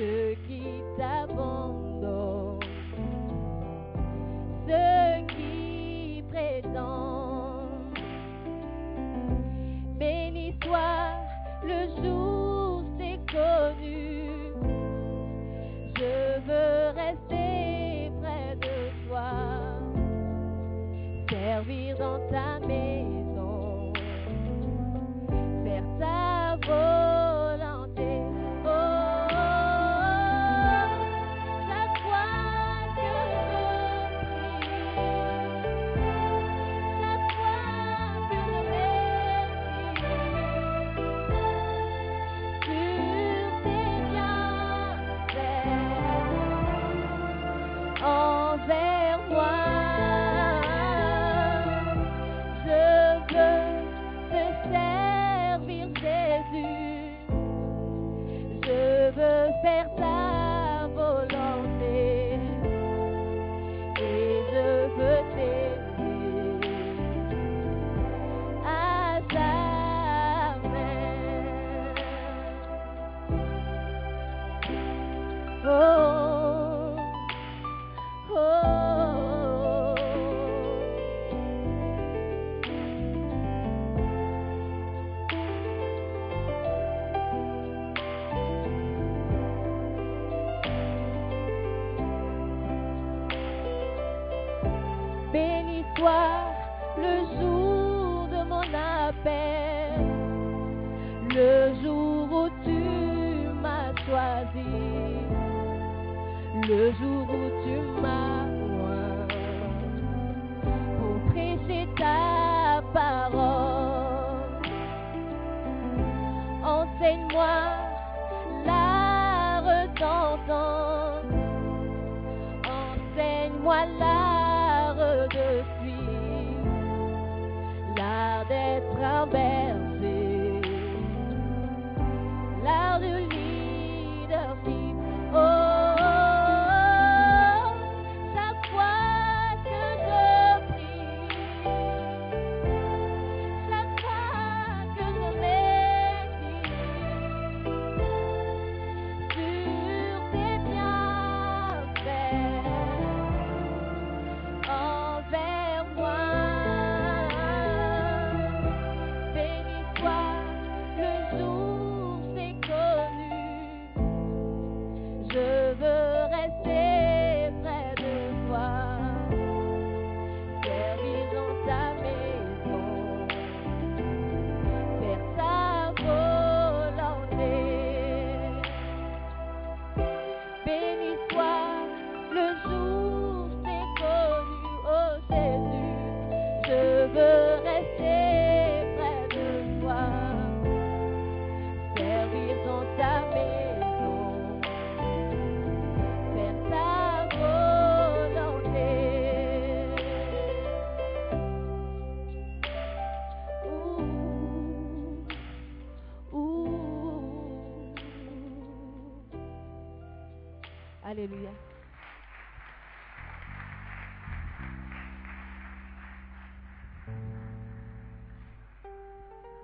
Ceux qui t'abandonnent, ceux qui prétendent. Béni soit le jour, c'est connu. Je veux rester près de toi, servir dans ta maison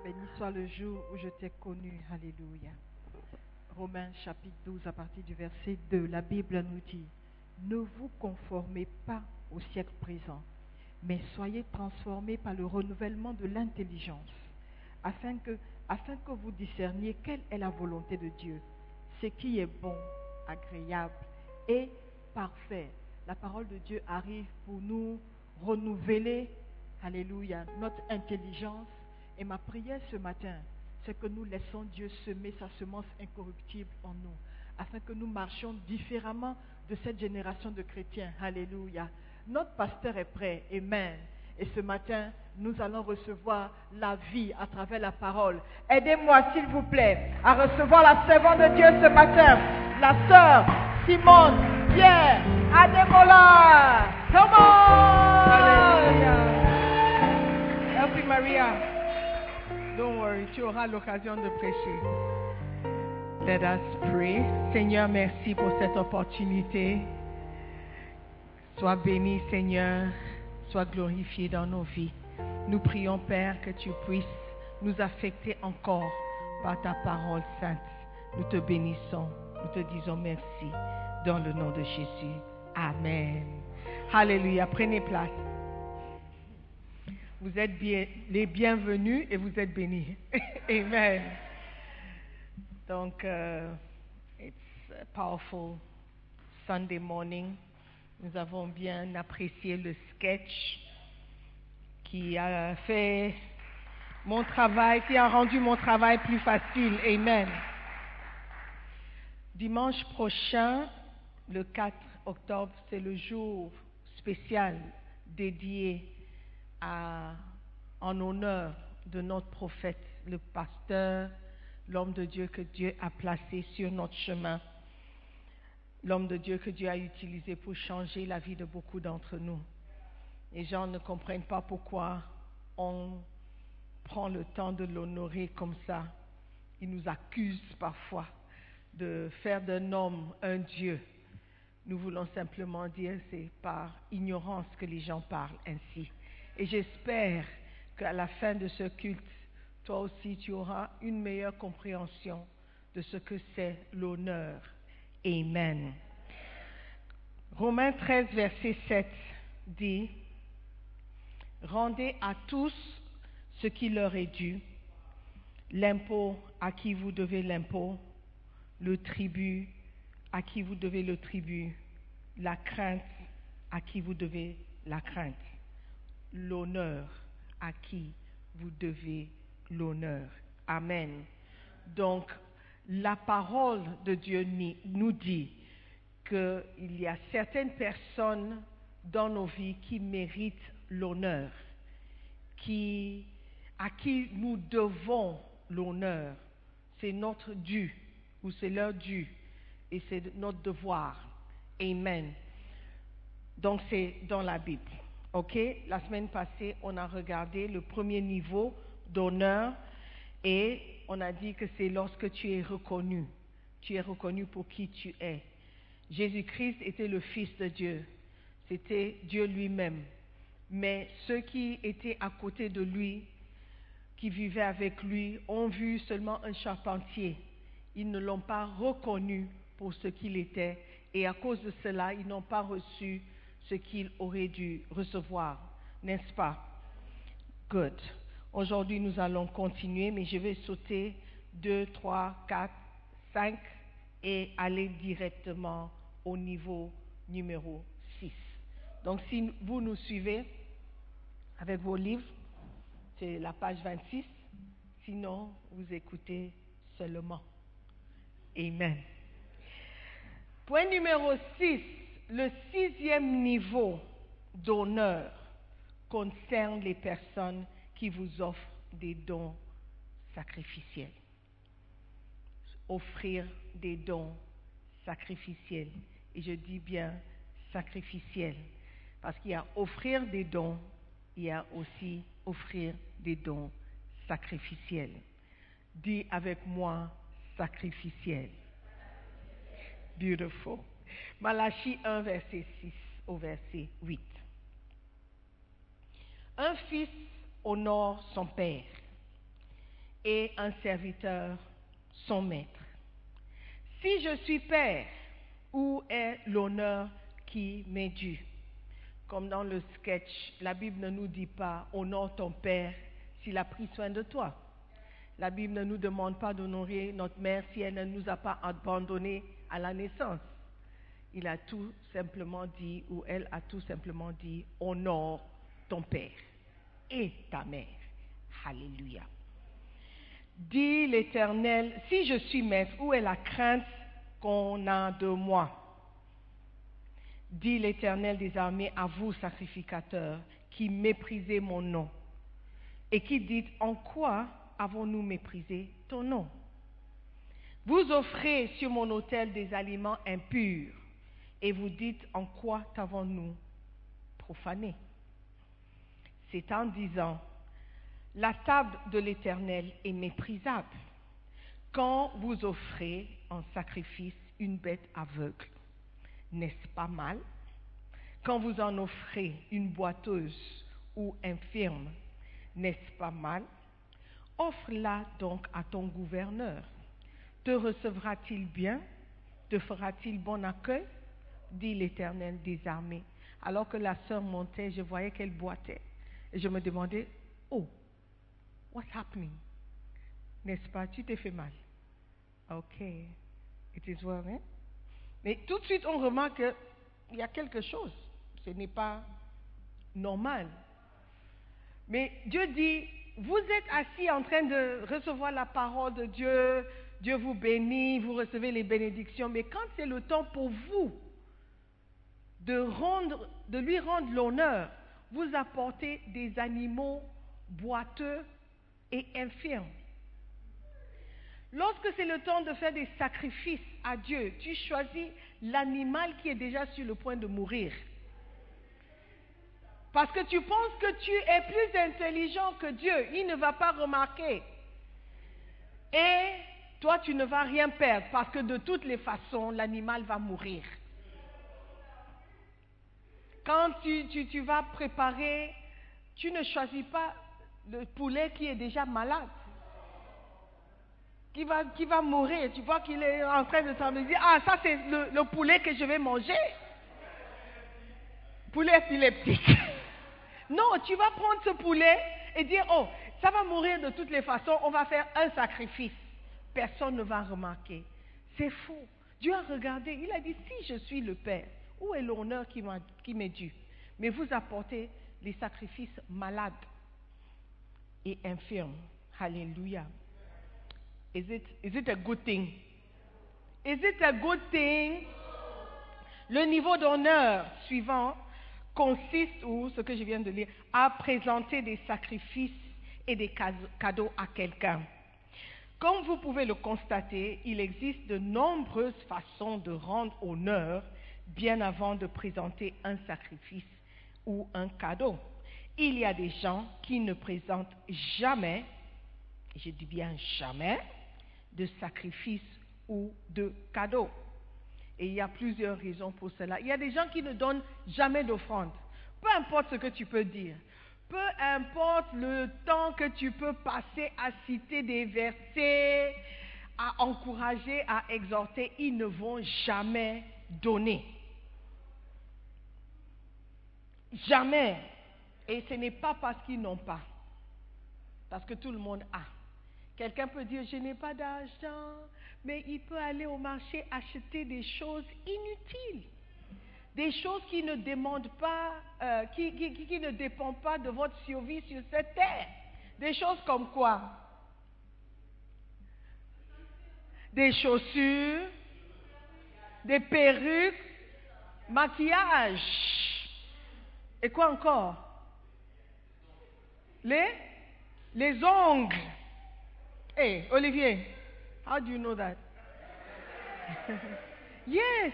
Béni soit le jour où je t'ai connu. Alléluia. Romains chapitre 12 à partir du verset 2, la Bible nous dit, ne vous conformez pas au siècle présent, mais soyez transformés par le renouvellement de l'intelligence, afin que, afin que vous discerniez quelle est la volonté de Dieu, ce qui est bon, agréable et parfait. La parole de Dieu arrive pour nous renouveler, alléluia, notre intelligence. Et ma prière ce matin, c'est que nous laissons Dieu semer sa semence incorruptible en nous, afin que nous marchions différemment de cette génération de chrétiens. Alléluia. Notre pasteur est prêt. Amen. Et ce matin, nous allons recevoir la vie à travers la parole. Aidez-moi, s'il vous plaît, à recevoir la servante de Dieu ce matin, la sœur Simone Pierre Ademola. Come on! Merci Maria. Don't worry, tu auras l'occasion de prêcher. Let us pray. Seigneur, merci pour cette opportunité. Sois béni, Seigneur. Sois glorifié dans nos vies. Nous prions, Père, que tu puisses nous affecter encore par ta parole sainte. Nous te bénissons. Nous te disons merci dans le nom de Jésus. Amen. Alléluia. Prenez place. Vous êtes les bienvenus et vous êtes bénis. Amen. Donc, euh, it's powerful Sunday morning. Nous avons bien apprécié le sketch qui a fait mon travail, qui a rendu mon travail plus facile. Amen. Dimanche prochain, le 4 octobre, c'est le jour spécial dédié en honneur de notre prophète, le pasteur, l'homme de Dieu que Dieu a placé sur notre chemin, l'homme de Dieu que Dieu a utilisé pour changer la vie de beaucoup d'entre nous. Les gens ne comprennent pas pourquoi on prend le temps de l'honorer comme ça. Ils nous accusent parfois de faire d'un homme un Dieu. Nous voulons simplement dire c'est par ignorance que les gens parlent ainsi. Et j'espère qu'à la fin de ce culte, toi aussi tu auras une meilleure compréhension de ce que c'est l'honneur. Amen. Romains 13, verset 7 dit, Rendez à tous ce qui leur est dû, l'impôt à qui vous devez l'impôt, le tribut à qui vous devez le tribut, la crainte à qui vous devez la crainte, l'honneur à qui vous devez l'honneur. Amen. Donc, la parole de Dieu nous dit qu'il y a certaines personnes dans nos vies qui méritent l'honneur, qui, à qui nous devons l'honneur. C'est notre dû, ou c'est leur dû, et c'est notre devoir. Amen. Donc c'est dans la Bible. OK La semaine passée, on a regardé le premier niveau d'honneur et on a dit que c'est lorsque tu es reconnu. Tu es reconnu pour qui tu es. Jésus-Christ était le Fils de Dieu. C'était Dieu lui-même. Mais ceux qui étaient à côté de lui, qui vivaient avec lui, ont vu seulement un charpentier. Ils ne l'ont pas reconnu pour ce qu'il était et à cause de cela, ils n'ont pas reçu ce qu'ils auraient dû recevoir, n'est-ce pas? Good. Aujourd'hui, nous allons continuer, mais je vais sauter 2, 3, 4, 5 et aller directement au niveau numéro 6. Donc, si vous nous suivez avec vos livres, c'est la page 26. Sinon, vous écoutez seulement. Amen. Point numéro 6. Le sixième niveau d'honneur concerne les personnes qui vous offrent des dons sacrificiels. Offrir des dons sacrificiels. Et je dis bien sacrificiels. Parce qu'il y a offrir des dons, il y a aussi offrir des dons sacrificiels. Dis avec moi sacrificiel. Beautiful. Malachie 1, verset 6 au verset 8. Un fils honore son père et un serviteur son maître. Si je suis père, où est l'honneur qui m'est dû? Comme dans le sketch, la Bible ne nous dit pas honore ton père s'il a pris soin de toi. La Bible ne nous demande pas d'honorer notre mère si elle ne nous a pas abandonnés à la naissance. Il a tout simplement dit, ou elle a tout simplement dit, honore ton père et ta mère. Alléluia. Dit l'Éternel, si je suis maître, où est la crainte qu'on a de moi? Dit l'Éternel des armées à vous, sacrificateurs, qui méprisez mon nom, et qui dites, en quoi avons-nous méprisé ton nom? Vous offrez sur mon autel des aliments impurs, et vous dites, en quoi t'avons-nous profané? C'est en disant, la table de l'Éternel est méprisable quand vous offrez en sacrifice une bête aveugle. N'est-ce pas mal? Quand vous en offrez une boiteuse ou infirme, n'est-ce pas mal? Offre-la donc à ton gouverneur. Te recevra-t-il bien? Te fera-t-il bon accueil? Dit l'Éternel des armées. Alors que la sœur montait, je voyais qu'elle boitait. Et je me demandais, oh, what's happening? N'est-ce pas? Tu t'es fait mal. Ok. It is well, hein? Mais tout de suite, on remarque qu'il y a quelque chose. Ce n'est pas normal. Mais Dieu dit, vous êtes assis en train de recevoir la parole de Dieu, Dieu vous bénit, vous recevez les bénédictions, mais quand c'est le temps pour vous de, lui rendre l'honneur, vous apportez des animaux boiteux et infirmes. Lorsque c'est le temps de faire des sacrifices à Dieu, tu choisis l'animal qui est déjà sur le point de mourir. Parce que tu penses que tu es plus intelligent que Dieu. Il ne va pas remarquer. Et toi, tu ne vas rien perdre parce que de toutes les façons, l'animal va mourir. Quand tu, vas préparer, tu ne choisis pas le poulet qui est déjà malade, qui va, mourir. Tu vois qu'il est en train de dire, ah, ça c'est le, le poulet que je vais manger. Poulet épileptique. Non, tu vas prendre ce poulet et dire, oh, ça va mourir de toutes les façons, on va faire un sacrifice. Personne ne va remarquer. C'est faux. Dieu a regardé, il a dit, si je suis le Père, où est l'honneur qui m'est dû? Mais vous apportez les sacrifices malades et infirmes. Alléluia. Is it, is it a good thing? Is it a good thing? Le niveau d'honneur suivant consiste, ou ce que je viens de lire, à présenter des sacrifices et des cadeaux à quelqu'un. Comme vous pouvez le constater, il existe de nombreuses façons de rendre honneur bien avant de présenter un sacrifice ou un cadeau. Il y a des gens qui ne présentent jamais, je dis bien jamais, de sacrifice ou de cadeau. Et il y a plusieurs raisons pour cela. Il y a des gens qui ne donnent jamais d'offrande. Peu importe ce que tu peux dire. Peu importe le temps que tu peux passer à citer des versets, à encourager, à exhorter, ils ne vont jamais donner. Jamais. Et ce n'est pas parce qu'ils n'ont pas. Parce que tout le monde a. Quelqu'un peut dire, je n'ai pas d'argent, mais il peut aller au marché acheter des choses inutiles. Des choses qui ne demandent pas, euh, qui, qui ne dépendent pas de votre survie sur cette terre. Des choses comme quoi? Des chaussures, des perruques, maquillage. Et quoi encore? Les Les ongles. Hey, Olivier, how do you know that? yes.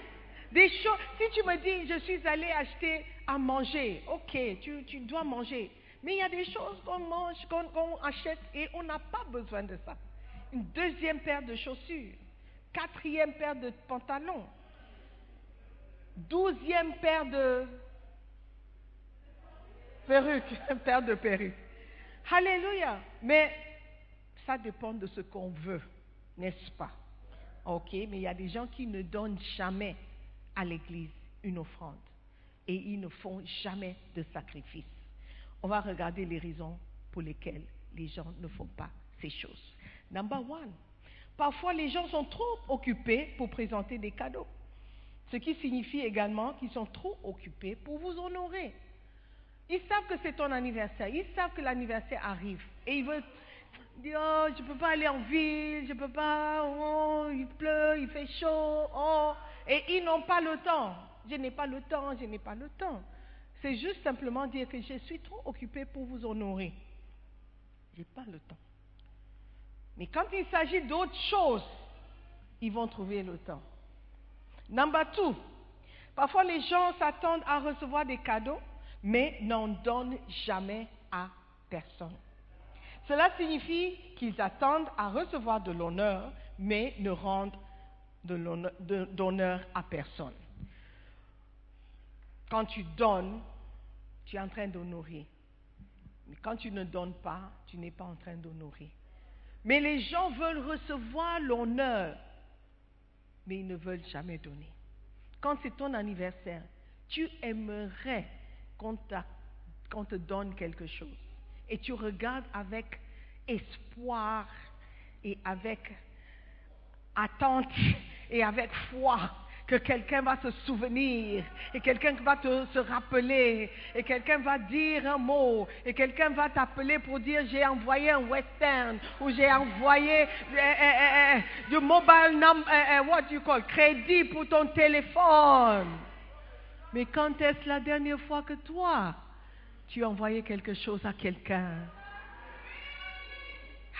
Des choses. Si tu me dis, je suis allé acheter à manger, ok, tu, tu dois manger. Mais il y a des choses qu'on mange, qu'on achète et on n'a pas besoin de ça. Une deuxième paire de chaussures, quatrième paire de pantalons. douzième paire de perruques, paire de perruques. Alléluia. Mais ça dépend de ce qu'on veut, n'est-ce pas? Ok, mais il y a des gens qui ne donnent jamais à l'église une offrande et ils ne font jamais de sacrifice. On va regarder les raisons pour lesquelles les gens ne font pas ces choses. Number one, parfois les gens sont trop occupés pour présenter des cadeaux, ce qui signifie également qu'ils sont trop occupés pour vous honorer. Ils savent que c'est ton anniversaire, ils savent que l'anniversaire arrive et ils veulent dire oh, je ne peux pas aller en ville, je ne peux pas, oh, il pleut, il fait chaud, oh, et ils n'ont pas le temps. Je n'ai pas le temps, je n'ai pas le temps. C'est juste simplement dire que je suis trop occupé pour vous honorer. Je n'ai pas le temps. Mais quand il s'agit d'autres choses, ils vont trouver le temps. Number two, parfois les gens s'attendent à recevoir des cadeaux, mais n'en donnent jamais à personne. Cela signifie qu'ils attendent à recevoir de l'honneur, mais ne rendent d'honneur à personne. Quand tu donnes, tu es en train d'honorer. Mais quand tu ne donnes pas, tu n'es pas en train d'honorer. Mais les gens veulent recevoir l'honneur, mais ils ne veulent jamais donner. Quand c'est ton anniversaire, tu aimerais qu'on te donne quelque chose. Et tu regardes avec espoir et avec attente et avec foi que quelqu'un va se souvenir et quelqu'un va te, se rappeler et quelqu'un va dire un mot et quelqu'un va t'appeler pour dire j'ai envoyé un western ou j'ai envoyé eh, eh, eh, du mobile number, what you call, crédit pour ton téléphone. Mais quand est-ce la dernière fois que toi, tu as envoyé quelque chose à quelqu'un?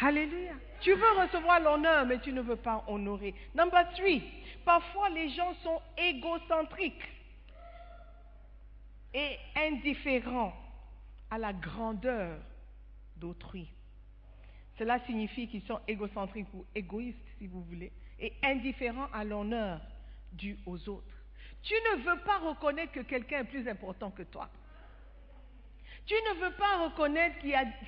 Alléluia. Tu veux recevoir l'honneur, mais tu ne veux pas honorer. Number three, parfois les gens sont égocentriques et indifférents à la grandeur d'autrui. Cela signifie qu'ils sont égocentriques ou égoïstes, si vous voulez, et indifférents à l'honneur dû aux autres. Tu ne veux pas reconnaître que quelqu'un est plus important que toi. Tu ne veux pas reconnaître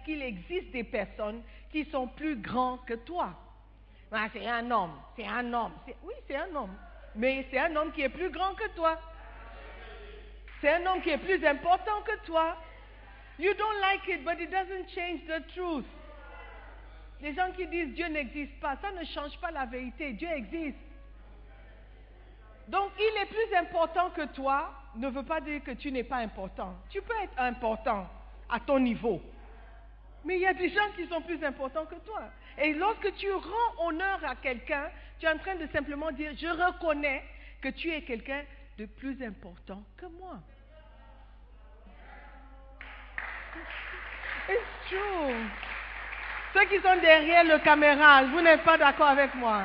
qu'il existe des personnes qui sont plus grands que toi. Ah, c'est un homme, c'est un homme. Oui, c'est un homme. Mais c'est un homme qui est plus grand que toi. C'est un homme qui est plus important que toi. You don't like it, but it doesn't change the truth. Les gens qui disent Dieu n'existe pas, ça ne change pas la vérité. Dieu existe. Donc, il est plus important que toi, ne veut pas dire que tu n'es pas important. Tu peux être important à ton niveau. Mais il y a des gens qui sont plus importants que toi. Et lorsque tu rends honneur à quelqu'un, tu es en train de simplement dire, je reconnais que tu es quelqu'un de plus important que moi. It's true. Ceux qui sont derrière le caméra, vous n'êtes pas d'accord avec moi.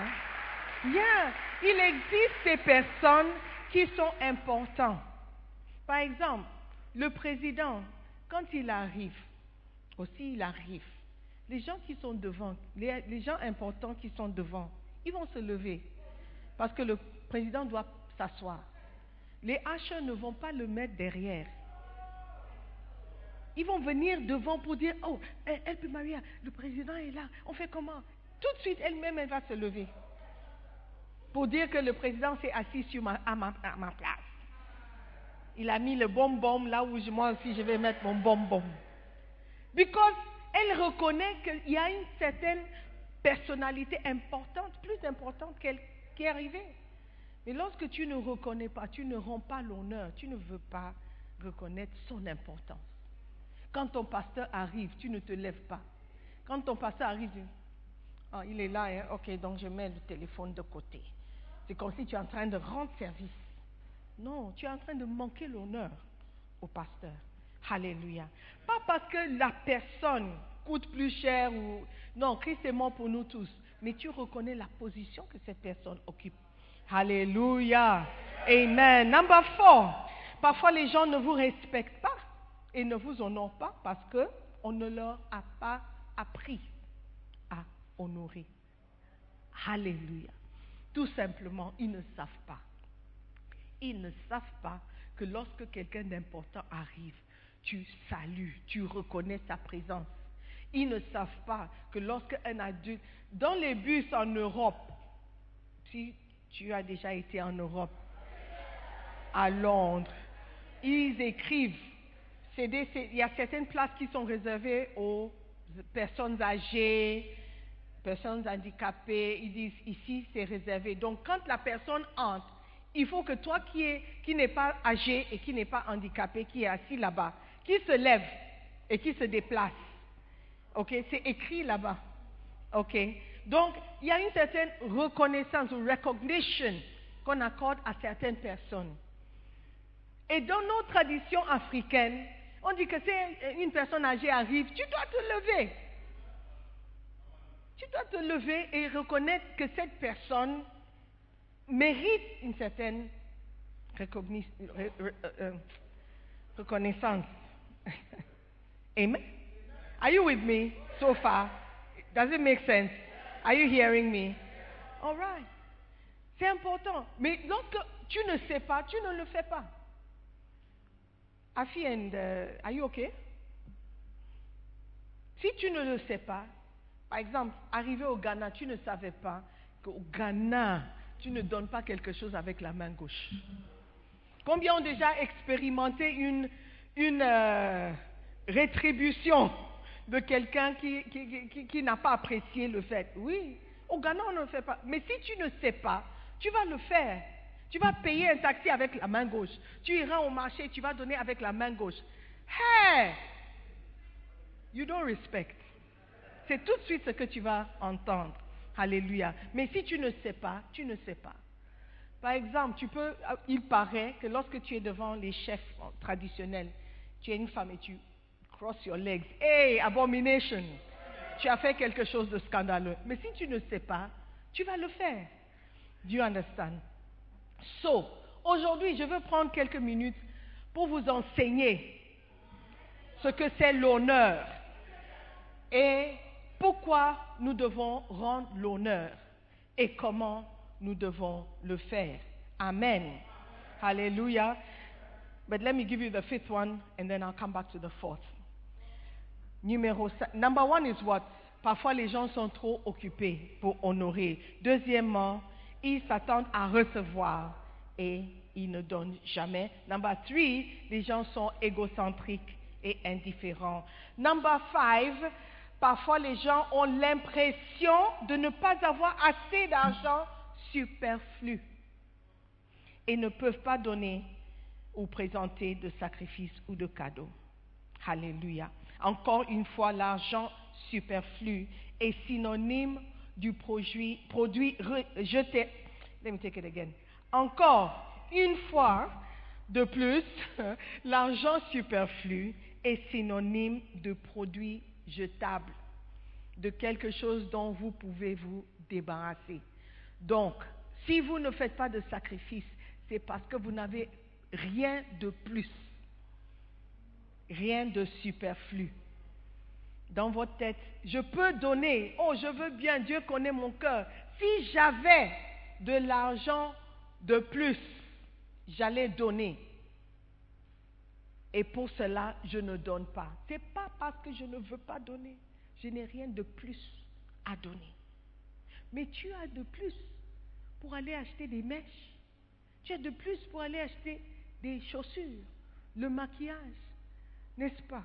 Bien, il existe des personnes qui sont importantes. Par exemple, le président, quand il arrive, aussi il arrive, les gens qui sont devant, les, gens importants qui sont devant, ils vont se lever parce que le président doit s'asseoir. Les hacheurs ne vont pas le mettre derrière. Ils vont venir devant pour dire, oh, elle, peut Maria, le président est là, on fait comment? Tout de suite, elle-même, elle va se lever pour dire que le président s'est assis à ma place il a mis le bonbon là où moi aussi je vais mettre mon bonbon. Because elle reconnaît qu'il y a une certaine personnalité importante, plus importante qu'elle qui est arrivée. Mais lorsque tu ne reconnais pas, tu ne rends pas l'honneur, tu ne veux pas reconnaître son importance. Quand ton pasteur arrive, tu ne te lèves pas. Quand ton pasteur arrive, oh, il est là, hein, ok, donc je mets le téléphone de côté. C'est comme si tu es en train de rendre service. Non, tu es en train de manquer l'honneur au pasteur. Alléluia. Pas parce que la personne coûte plus cher ou... Non, Christ est mort pour nous tous. Mais tu reconnais la position que cette personne occupe. Alléluia. Amen. Number four. Parfois les gens ne vous respectent pas et ne vous honorent pas parce qu'on ne leur a pas appris à honorer. Alléluia. Tout simplement, ils ne savent pas Ils ne savent pas que lorsque quelqu'un d'important arrive, tu salues, tu reconnais sa présence. Ils ne savent pas que lorsque un adulte, dans les bus en Europe, si tu as déjà été en Europe, à Londres, ils écrivent, il y a certaines places qui sont réservées aux personnes âgées, personnes handicapées, ils disent ici c'est réservé. Donc quand la personne entre, il faut que toi qui qui n'es pas âgé et qui n'est pas handicapé, qui est assis là-bas, qui se lève et qui se déplace. OK, c'est écrit là-bas. OK? Donc, il y a une certaine reconnaissance ou recognition qu'on accorde à certaines personnes. Et dans nos traditions africaines, on dit que c'est une personne âgée arrive, tu dois te lever. Tu dois te lever et reconnaître que cette personne mérite une certaine euh, euh, reconnaissance. Amen? Are you with me so far? Does it make sense? Are you hearing me? All right. C'est important. Mais lorsque tu ne sais pas, tu ne le fais pas. Afi and uh, are you okay? Si tu ne le sais pas, par exemple, arrivé au Ghana, tu ne savais pas qu'au Ghana, tu ne donnes pas quelque chose avec la main gauche. Combien ont déjà expérimenté une, une euh, rétribution de quelqu'un qui, qui- qui- qui n'a pas apprécié le fait? Oui, au Ghana, on ne le fait pas. Mais si tu ne sais pas, tu vas le faire. Tu vas payer un taxi avec la main gauche. Tu iras au marché, tu vas donner avec la main gauche. Hey! You don't respect. C'est tout de suite ce que tu vas entendre. Alléluia. Mais si tu ne sais pas, tu ne sais pas. Par exemple, tu peux, euh, il paraît que lorsque tu es devant les chefs euh, traditionnels, tu es une femme et tu cross your legs. Hey, abomination! Tu as fait quelque chose de scandaleux. Mais si tu ne sais pas, tu vas le faire. Do you understand? So, aujourd'hui, je veux prendre quelques minutes pour vous enseigner ce que c'est l'honneur et pourquoi nous devons rendre l'honneur et comment nous devons le faire? Amen. Hallelujah. But let me give you the fifth one and then I'll come back to the fourth. Numéro 5. Number one is what? Parfois les gens sont trop occupés pour honorer. Deuxièmement, ils s'attendent à recevoir et ils ne donnent jamais. Number three, les gens sont égocentriques et indifférents. Number five, parfois les gens ont l'impression de ne pas avoir assez d'argent superflu et ne peuvent pas donner ou présenter de sacrifices ou de cadeaux. Alléluia. Encore une fois, l'argent superflu est synonyme du produit, produit re- jeté. Let me take it again. Encore une fois de plus, l'argent superflu est synonyme de produit jetable, de quelque chose dont vous pouvez vous débarrasser. Donc, si vous ne faites pas de sacrifice, c'est parce que vous n'avez rien de plus, rien de superflu. Dans votre tête, je peux donner, oh je veux bien, Dieu connaît mon cœur. Si j'avais de l'argent de plus, j'allais donner. Et pour cela, je ne donne pas. Ce n'est pas parce que je ne veux pas donner. Je n'ai rien de plus à donner. Mais tu as de plus pour aller acheter des mèches. Tu as de plus pour aller acheter des chaussures, le maquillage. N'est-ce pas?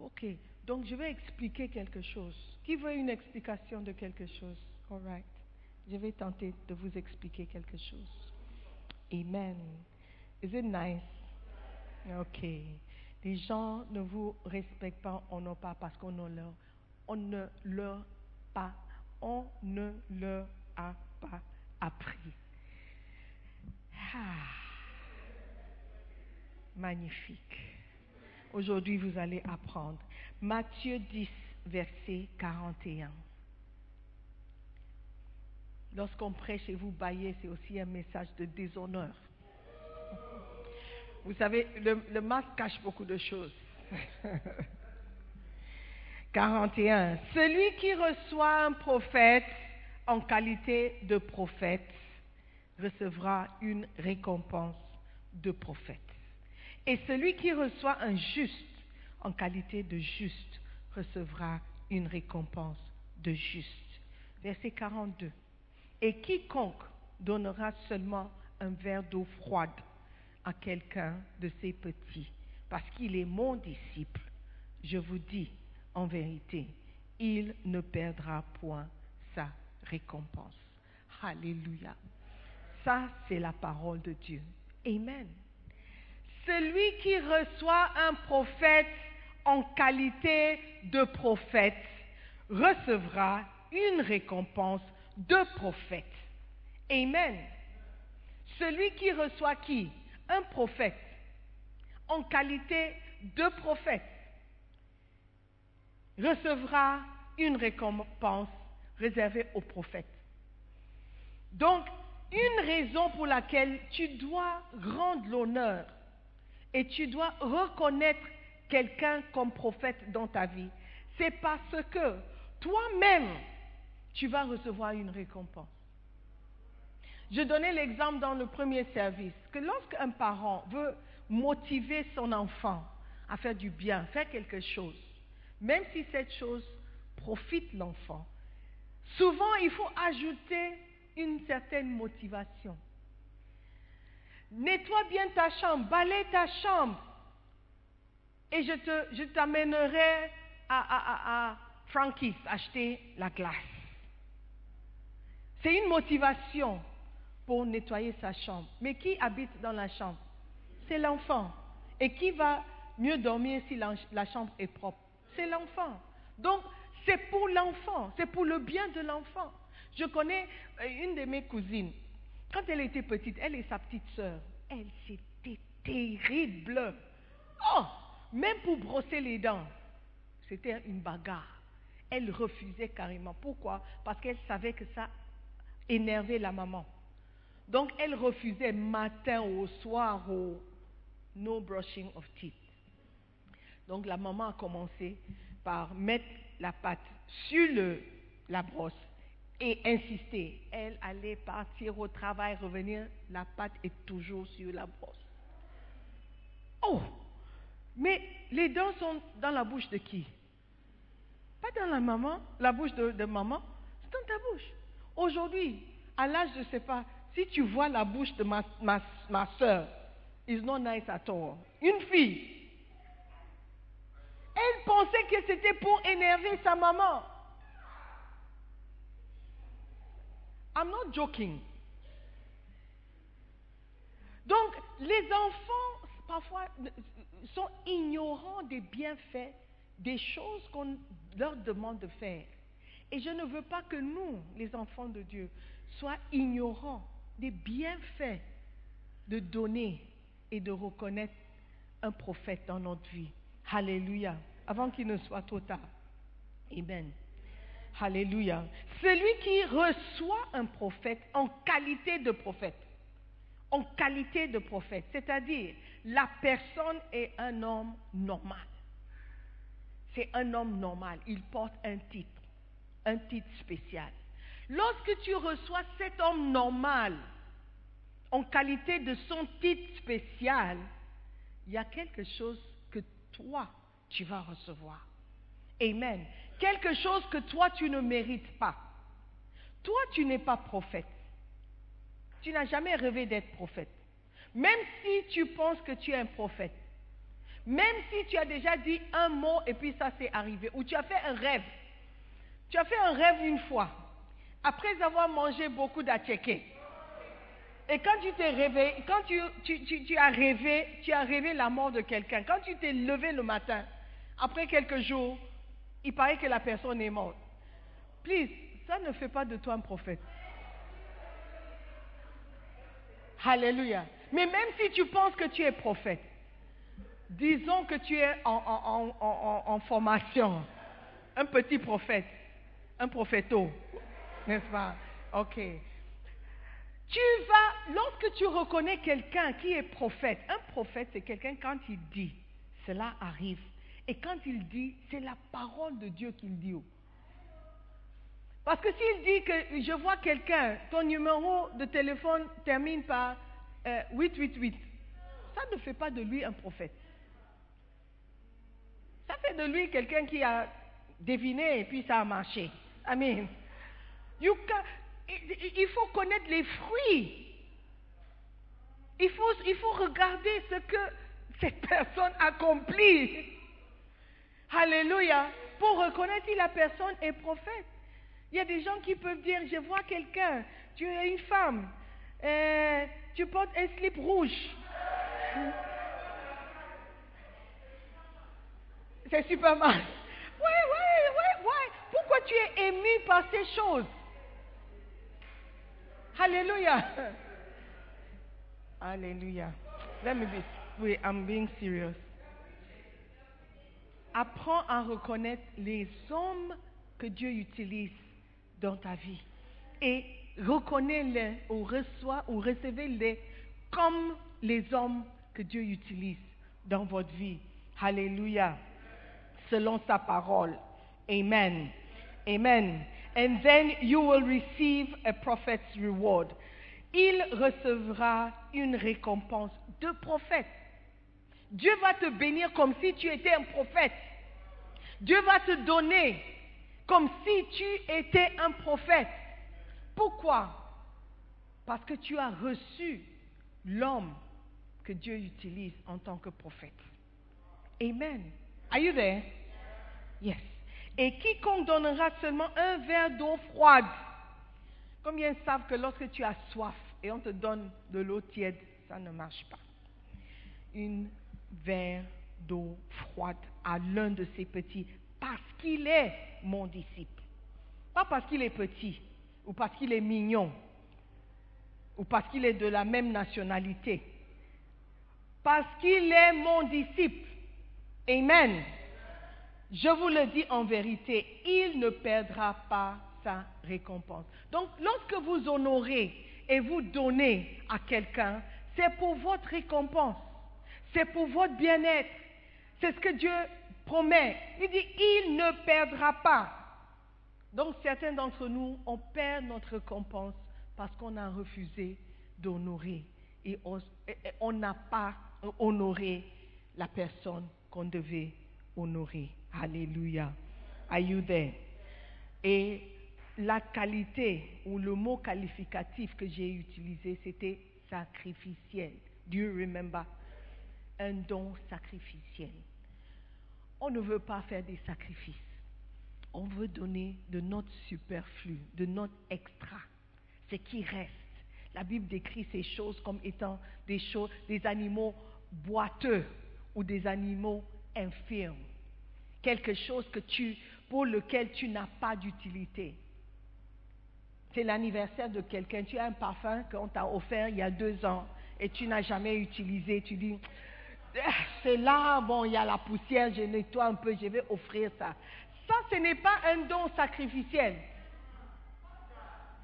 Ok. Donc je vais expliquer quelque chose. Qui veut une explication de quelque chose? All right. Je vais tenter de vous expliquer quelque chose. Amen. Is it nice? Ok. Les gens ne vous respectent pas, on n'a pas parce qu'on leur, on ne leur pas, on ne leur a pas appris. Ah. Magnifique. Aujourd'hui, vous allez apprendre. Matthieu 10, verset 41. Lorsqu'on prêche et vous baillez, c'est aussi un message de déshonneur. Vous savez, le, le masque cache beaucoup de choses. 41. Celui qui reçoit un prophète en qualité de prophète recevra une récompense de prophète. Et celui qui reçoit un juste en qualité de juste recevra une récompense de juste. Verset 42. Et quiconque donnera seulement un verre d'eau froide à quelqu'un de ses petits, parce qu'il est mon disciple, je vous dis en vérité, il ne perdra point sa récompense. Alléluia. Ça, c'est la parole de Dieu. Amen. Celui qui reçoit un prophète en qualité de prophète recevra une récompense de prophète. Amen. Celui qui reçoit qui? Un prophète en qualité de prophète recevra une récompense réservée aux prophètes. Donc, une raison pour laquelle tu dois rendre l'honneur et tu dois reconnaître quelqu'un comme prophète dans ta vie, c'est parce que toi-même, tu vas recevoir une récompense. Je donnais l'exemple dans le premier service que lorsqu'un parent veut motiver son enfant à faire du bien, faire quelque chose, même si cette chose profite l'enfant, souvent il faut ajouter une certaine motivation. Nettoie bien ta chambre, balaye ta chambre, et je, te, je t'amènerai à, à, acheter la glace. C'est une motivation pour nettoyer sa chambre. Mais qui habite dans la chambre? C'est l'enfant. Et qui va mieux dormir si la, chambre est propre? C'est l'enfant. Donc, c'est pour l'enfant, c'est pour le bien de l'enfant. Je connais euh, une de mes cousines. Quand elle était petite, elle et sa petite sœur, elle, c'était terrible. Oh, même pour brosser les dents, c'était une bagarre. Elle refusait carrément. Pourquoi? Parce qu'elle savait que ça énervait la maman. Donc elle refusait matin au soir au no brushing of teeth. Donc la maman a commencé par mettre la pâte sur la brosse et insister. Elle allait partir au travail, revenir, la pâte est toujours sur la brosse. Oh Mais les dents sont dans la bouche de qui? Pas dans la maman, la bouche de, de maman, c'est dans ta bouche. Aujourd'hui, à l'âge, je ne sais pas, si tu vois la bouche de ma, ma, ma soeur, it's not nice at all. Une fille, elle pensait que c'était pour énerver sa maman. I'm not joking. Donc, les enfants, parfois, sont ignorants des bienfaits des choses qu'on leur demande de faire. Et je ne veux pas que nous, les enfants de Dieu, soient ignorants des bienfaits de donner et de reconnaître un prophète dans notre vie. Alléluia. Avant qu'il ne soit trop tard. Amen. Alléluia. Celui qui reçoit un prophète en qualité de prophète, en qualité de prophète, c'est-à-dire la personne est un homme normal. C'est un homme normal. Il porte un titre, un titre spécial. Lorsque tu reçois cet homme normal en qualité de son titre spécial, il y a quelque chose que toi, tu vas recevoir. Amen. Quelque chose que toi, tu ne mérites pas. Toi, tu n'es pas prophète. Tu n'as jamais rêvé d'être prophète. Même si tu penses que tu es un prophète. Même si tu as déjà dit un mot et puis ça s'est arrivé. Ou tu as fait un rêve. Tu as fait un rêve une fois. Après avoir mangé beaucoup d'atchéké. Et quand tu t'es réveillé, quand tu, as rêvé, tu as rêvé la mort de quelqu'un. Quand tu t'es levé le matin, après quelques jours, il paraît que la personne est morte. Please, ça ne fait pas de toi un prophète. Alléluia. Mais même si tu penses que tu es prophète, disons que tu es en formation, un petit prophète, un prophéto, n'est-ce pas? Ok. Tu vas, lorsque tu reconnais quelqu'un qui est prophète, un prophète c'est quelqu'un quand il dit, cela arrive. Et quand il dit, c'est la parole de Dieu qu'il dit. Parce que s'il dit que je vois quelqu'un, ton numéro de téléphone termine par euh, 888, ça ne fait pas de lui un prophète. Ça fait de lui quelqu'un qui a deviné et puis ça a marché. Amen. Il faut connaître les fruits. Il faut, il faut regarder ce que cette personne accomplit. Alléluia. Pour reconnaître si la personne est prophète. Il y a des gens qui peuvent dire, je vois quelqu'un, tu es une femme, euh, tu portes un slip rouge. C'est super mal. Oui, oui, oui, oui. Pourquoi tu es ému par ces choses? Alléluia. Alléluia. Let me be. I'm being serious. Apprends à reconnaître les hommes que Dieu utilise dans ta vie. Et reconnais-les ou reçois ou recevez-les comme les hommes que Dieu utilise dans votre vie. Alléluia. Selon sa parole. Amen. Amen. And then you will receive a prophet's reward. Il recevra une récompense de prophète. Dieu va te bénir comme si tu étais un prophète. Dieu va te donner comme si tu étais un prophète. Pourquoi? Parce que tu as reçu l'homme que Dieu utilise en tant que prophète. Amen. Are you there? Yes. Et quiconque donnera seulement un verre d'eau froide. Combien savent que lorsque tu as soif et on te donne de l'eau tiède, ça ne marche pas. Une verre d'eau froide à l'un de ses petits parce qu'il est mon disciple. Pas parce qu'il est petit ou parce qu'il est mignon ou parce qu'il est de la même nationalité. Parce qu'il est mon disciple. Amen. Je vous le dis en vérité, il ne perdra pas sa récompense. Donc, lorsque vous honorez et vous donnez à quelqu'un, c'est pour votre récompense. C'est pour votre bien-être. C'est ce que Dieu promet. Il dit, il ne perdra pas. Donc, certains d'entre nous, on perd notre récompense parce qu'on a refusé d'honorer. Et on n'a pas honoré la personne qu'on devait honorer. Alléluia. Are you there? Et la qualité ou le mot qualificatif que j'ai utilisé, c'était sacrificiel. Do you remember? Un don sacrificiel. On ne veut pas faire des sacrifices. On veut donner de notre superflu, de notre extra, ce qui reste. La Bible décrit ces choses comme étant des choses, des animaux boiteux ou des animaux infirmes quelque chose que tu, pour lequel tu n'as pas d'utilité. C'est l'anniversaire de quelqu'un, tu as un parfum qu'on t'a offert il y a deux ans et tu n'as jamais utilisé. Tu dis, Ah, c'est là, bon, il y a la poussière, je nettoie un peu, je vais offrir ça. Ça, ce n'est pas un don sacrificiel.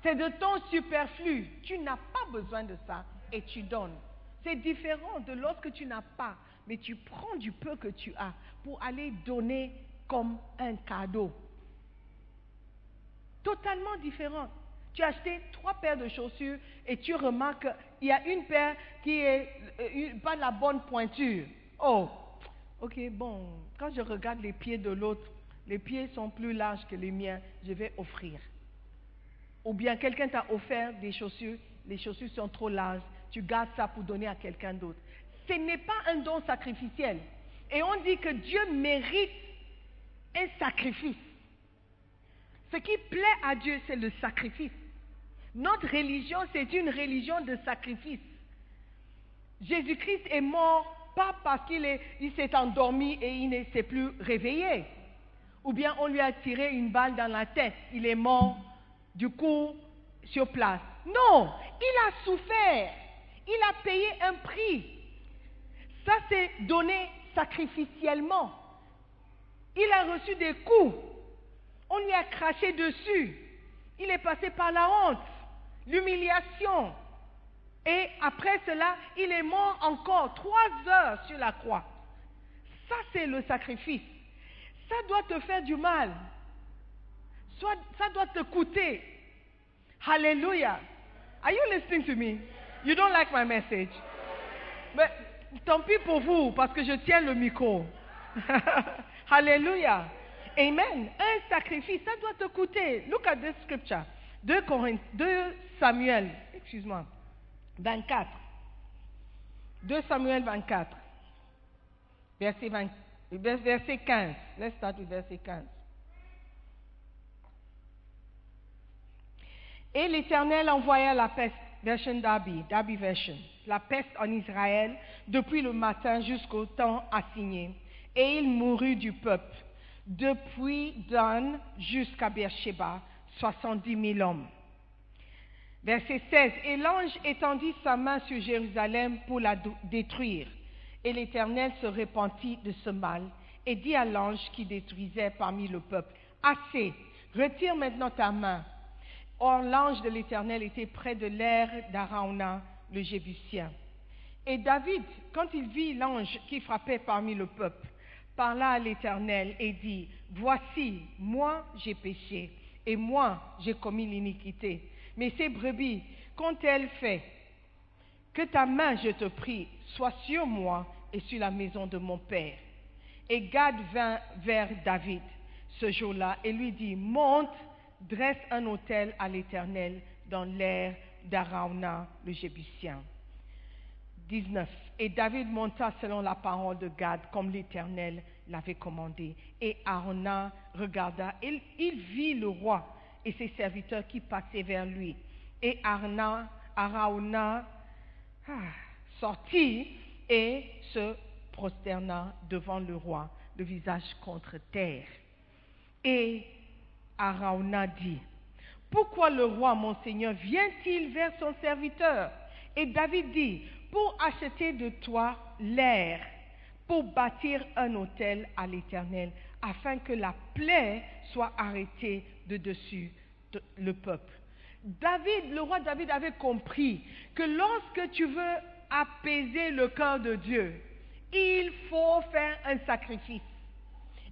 C'est de ton superflu. Tu n'as pas besoin de ça et tu donnes. C'est différent de lorsque tu n'as pas, mais tu prends du peu que tu as pour aller donner comme un cadeau. Totalement différent. Tu as acheté trois paires de chaussures et tu remarques qu'il y a une paire qui est euh, pas la bonne pointure. Oh, ok, bon, quand je regarde les pieds de l'autre, les pieds sont plus larges que les miens, je vais offrir. Ou bien quelqu'un t'a offert des chaussures, les chaussures sont trop larges, tu gardes ça pour donner à quelqu'un d'autre. Ce n'est pas un don sacrificiel. Et on dit que Dieu mérite un sacrifice. Ce qui plaît à Dieu, c'est le sacrifice. Notre religion, c'est une religion de sacrifice. Jésus-Christ est mort pas parce qu'il il s'est endormi et il ne s'est plus réveillé. Ou bien on lui a tiré une balle dans la tête. Il est mort du coup sur place. Non, il a souffert. Il a payé un prix. Ça, c'est donné sacrificiellement. Il a reçu des coups. On lui a craché dessus. Il est passé par la honte, l'humiliation. Et après cela, il est mort encore trois heures sur la croix. Ça, c'est le sacrifice. Ça doit te faire du mal. Ça doit te coûter. Hallelujah. Are you listening to me? You don't like my message? Mais tant pis pour vous, parce que je tiens le micro. Alléluia. Amen. Un sacrifice, ça doit te coûter. Look at this scripture. 2, Corinth, 2 Samuel, excuse-moi, 24. 2 Samuel 24. Verset, 20, verset 15. Let's start with verset 15. Et l'Éternel envoya la peste, version Dabi, Dabi la peste en Israël depuis le matin jusqu'au temps assigné. Et il mourut du peuple, depuis Dan jusqu'à Beersheba, soixante-dix mille hommes. Verset 16. Et l'ange étendit sa main sur Jérusalem pour la détruire. Et l'Éternel se repentit de ce mal et dit à l'ange qui détruisait parmi le peuple, Assez, retire maintenant ta main. Or l'ange de l'Éternel était près de l'air d'Arauna, le Jébusien. Et David, quand il vit l'ange qui frappait parmi le peuple, parla à l'Éternel et dit, Voici, moi j'ai péché, et moi j'ai commis l'iniquité. Mais ces brebis, qu'ont-elles fait Que ta main, je te prie, soit sur moi et sur la maison de mon père. Et Gad vint vers David ce jour-là et lui dit, Monte, dresse un autel à l'Éternel dans l'air d'Arauna, le Jébusien. 19. Et David monta selon la parole de Gad, comme l'Éternel l'avait commandé. Et Arauna regarda, et il vit le roi et ses serviteurs qui passaient vers lui. Et Arna, Arauna ah, sortit et se prosterna devant le roi, le visage contre terre. Et Arauna dit, Pourquoi le roi, mon Seigneur, vient-il vers son serviteur? Et David dit, Pour acheter de toi l'air, pour bâtir un autel à l'Éternel, afin que la plaie soit arrêtée de dessus le peuple. David, le roi David avait compris que lorsque tu veux apaiser le cœur de Dieu, il faut faire un sacrifice.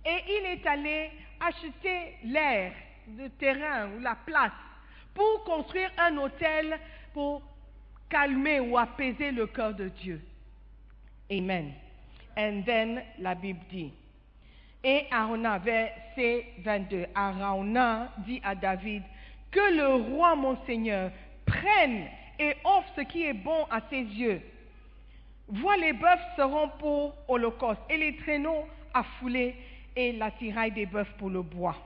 Et il est allé acheter l'air, le terrain ou la place pour construire un hôtel pour calmer ou apaiser le cœur de Dieu. Amen. And then la Bible dit, et Arona, verset 22, Arauna dit à David, que le roi, mon Seigneur, prenne et offre ce qui est bon à ses yeux. Vois, les bœufs seront pour holocauste, et les traîneaux à fouler, et la tiraille des bœufs pour le bois.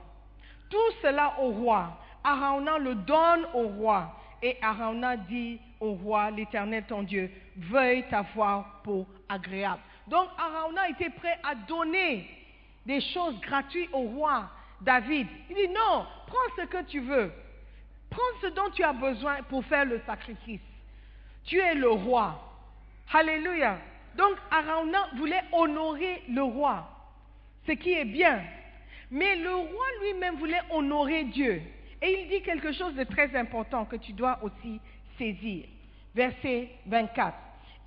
Tout cela au roi. Arauna le donne au roi. Et Arauna dit au roi, l'Éternel ton Dieu, veuille t'avoir pour agréable. Donc Arauna était prêt à donner des choses gratuites au roi David. Il dit non, prends ce que tu veux. Prends ce dont tu as besoin pour faire le sacrifice. Tu es le roi. Alléluia. Donc Arauna voulait honorer le roi, ce qui est bien. Mais le roi lui-même voulait honorer Dieu. Et il dit quelque chose de très important que tu dois aussi saisir. Verset 24.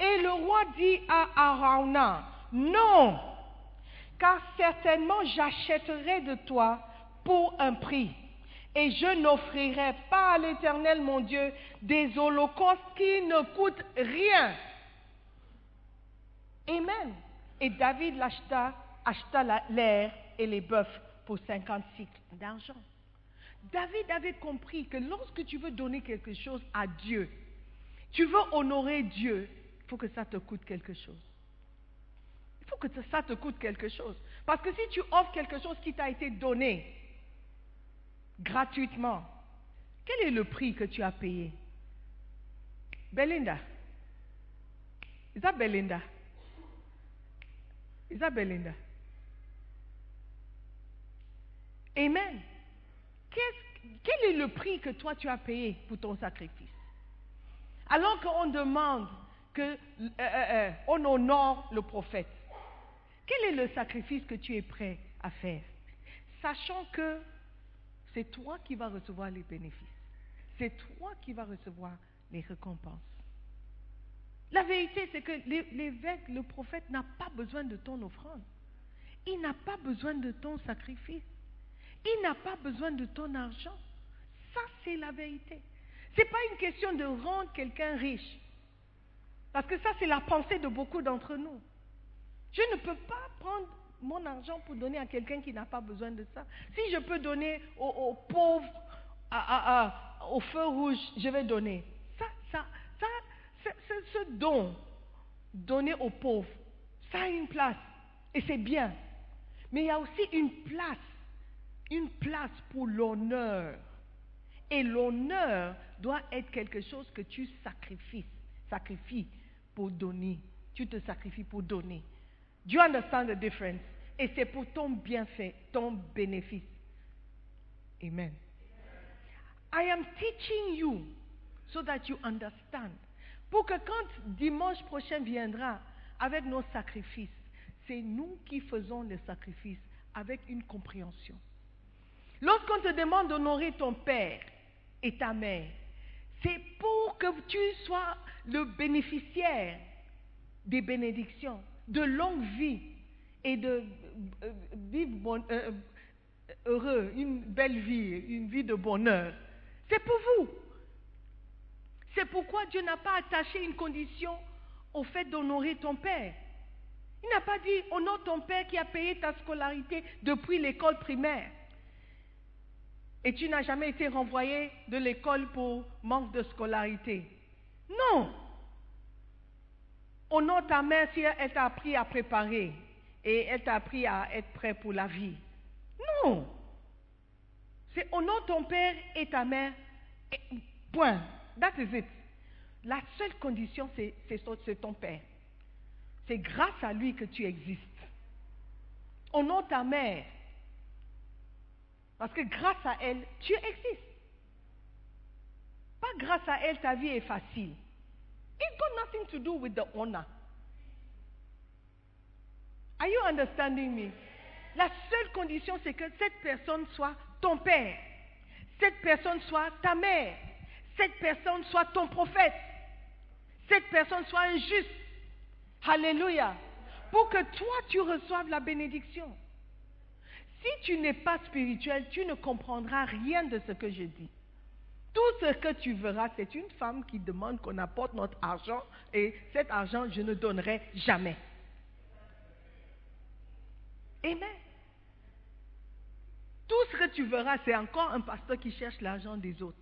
Et le roi dit à Arauna, non, car certainement j'achèterai de toi pour un prix et je n'offrirai pas à l'Éternel mon Dieu des holocaustes qui ne coûtent rien. Amen. Et David l'acheta, acheta l'air et les bœufs pour 50 cycles d'argent. David avait compris que lorsque tu veux donner quelque chose à Dieu, tu veux honorer Dieu, il faut que ça te coûte quelque chose. Il faut que ça te coûte quelque chose. Parce que si tu offres quelque chose qui t'a été donné, gratuitement. Quel est le prix que tu as payé? Belinda. Is that Belinda? Is Belinda? Amen. quel est le prix que toi tu as payé pour ton sacrifice? Alors qu'on demande qu'on euh, euh, euh, honore le prophète, quel est le sacrifice que tu es prêt à faire? Sachant que c'est toi qui vas recevoir les bénéfices. C'est toi qui vas recevoir les récompenses. La vérité, c'est que l'évêque, le prophète n'a pas besoin de ton offrande. Il n'a pas besoin de ton sacrifice. Il n'a pas besoin de ton argent. Ça, c'est la vérité. Ce n'est pas une question de rendre quelqu'un riche. Parce que ça, c'est la pensée de beaucoup d'entre nous. Je ne peux pas prendre mon argent pour donner à quelqu'un qui n'a pas besoin de ça. Si je peux donner aux, pauvres, à- à- à- au feu rouge, je vais donner. Ça, ça, ça, ce don, donner aux pauvres, ça a une place. Et c'est bien. Mais il y a aussi une place, une place pour l'honneur. Et l'honneur doit être quelque chose que tu sacrifies, sacrifies pour donner. Tu te sacrifies pour donner. Do you understand the difference? Et c'est pour ton bienfait, ton bénéfice. Amen. I am teaching you so that you understand. Pour que quand dimanche prochain viendra avec nos sacrifices, c'est nous qui faisons les sacrifices avec une compréhension. Lorsqu'on te demande d'honorer ton père et ta mère, c'est pour que tu sois le bénéficiaire des bénédictions, de longue vie et de euh, vivre bon- euh, heureux, une belle vie, une vie de bonheur. C'est pour vous. C'est pourquoi Dieu n'a pas attaché une condition au fait d'honorer ton père. Il n'a pas dit honore ton père qui a payé ta scolarité depuis l'école primaire. Et tu n'as jamais été renvoyé de l'école pour manque de scolarité. Non. Honore ta mère si elle t'a appris à préparer et elle t'a appris à être prêt pour la vie. Non. C'est honore ton père et ta mère. point. That is it. La seule condition, c'est ton père. C'est grâce à lui que tu existes. Honore ta mère. Parce que grâce à elle, tu existes. Pas grâce à elle, ta vie est facile. It got nothing to do with the honor. Are you understanding me? La seule condition, c'est que cette personne soit ton père. Cette personne soit ta mère. Cette personne soit ton prophète. Cette personne soit un juste. Alléluia. Pour que toi, tu reçoives la bénédiction. Si tu n'es pas spirituel, tu ne comprendras rien de ce que je dis. Tout ce que tu verras, c'est une femme qui demande qu'on apporte notre argent et cet argent, je ne donnerai jamais. Amen. Tout ce que tu verras, c'est encore un pasteur qui cherche l'argent des autres.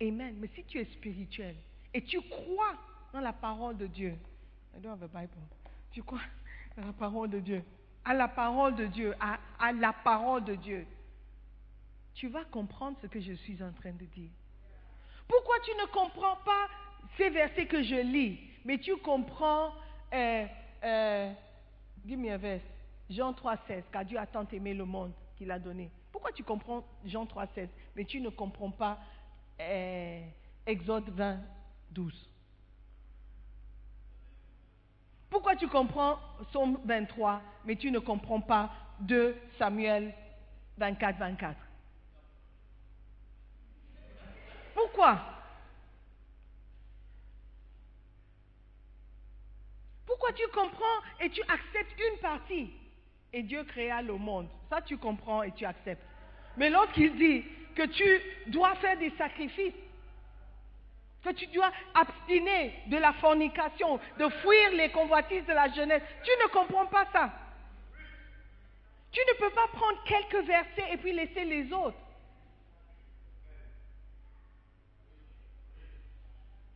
Amen. Mais si tu es spirituel et tu crois dans la parole de Dieu, Bible. Tu crois dans la parole de Dieu, à la parole de Dieu, à, la parole de Dieu, tu vas comprendre ce que je suis en train de dire. Pourquoi tu ne comprends pas ces versets que je lis, mais tu comprends, euh, euh, give me a verse, Jean 3,16, car Dieu a tant aimé le monde qu'il a donné. Pourquoi tu comprends Jean 3,16, mais tu ne comprends pas euh, Exode 20, 12 Pourquoi tu comprends Somme 23, mais tu ne comprends pas 2 Samuel 24, 24 Pourquoi? Pourquoi tu comprends et tu acceptes une partie? Et Dieu créa le monde. Ça, tu comprends et tu acceptes. Mais lorsqu'il dit que tu dois faire des sacrifices, que tu dois abstiner de la fornication, de fuir les convoitises de la jeunesse, tu ne comprends pas ça. Tu ne peux pas prendre quelques versets et puis laisser les autres.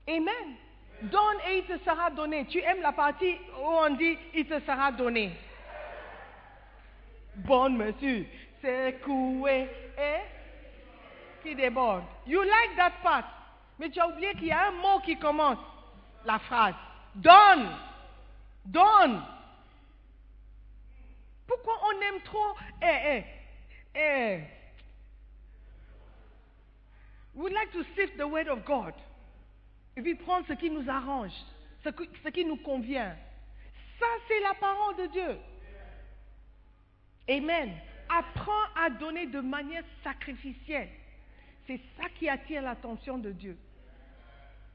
Amen. Donne et il te sera donné. Tu aimes la partie où on dit il te sera donné. Bonne monsieur, c'est coué et qui déborde. You like that part. Mais tu as oublié qu'il y a un mot qui commence la phrase. Donne. Donne. Pourquoi on aime trop eh, eh, eh. We like to sift the word of God. Et puis prendre ce qui nous arrange, ce ce qui nous convient. Ça, c'est la parole de Dieu. Amen. Apprends à donner de manière sacrificielle. C'est ça qui attire l'attention de Dieu.